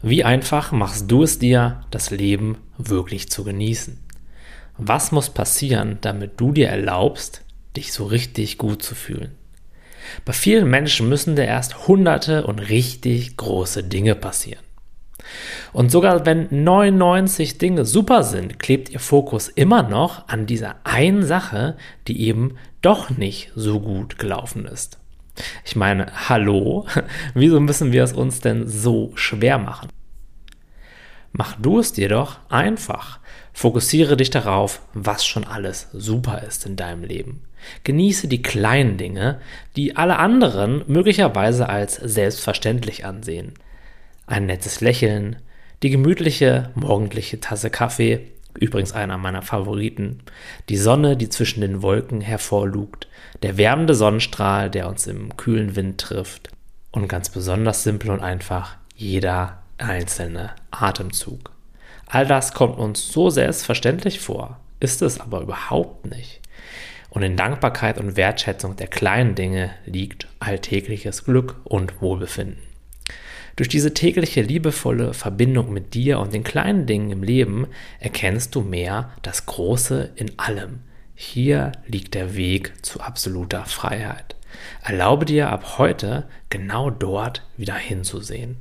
Wie einfach machst du es dir, das Leben wirklich zu genießen? Was muss passieren, damit du dir erlaubst, dich so richtig gut zu fühlen? Bei vielen Menschen müssen da erst hunderte und richtig große Dinge passieren. Und sogar wenn 99 Dinge super sind, klebt ihr Fokus immer noch an dieser einen Sache, die eben doch nicht so gut gelaufen ist. Ich meine, hallo, wieso müssen wir es uns denn so schwer machen? Mach du es dir doch einfach. Fokussiere dich darauf, was schon alles super ist in deinem Leben. Genieße die kleinen Dinge, die alle anderen möglicherweise als selbstverständlich ansehen. Ein nettes Lächeln, die gemütliche morgendliche Tasse Kaffee, übrigens einer meiner Favoriten, die Sonne, die zwischen den Wolken hervorlugt, der wärmende Sonnenstrahl, der uns im kühlen Wind trifft und ganz besonders simpel und einfach jeder einzelne Atemzug. All das kommt uns so selbstverständlich vor, ist es aber überhaupt nicht. Und in Dankbarkeit und Wertschätzung der kleinen Dinge liegt alltägliches Glück und Wohlbefinden. Durch diese tägliche liebevolle Verbindung mit dir und den kleinen Dingen im Leben erkennst du mehr das Große in allem. Hier liegt der Weg zu absoluter Freiheit. Erlaube dir ab heute genau dort wieder hinzusehen.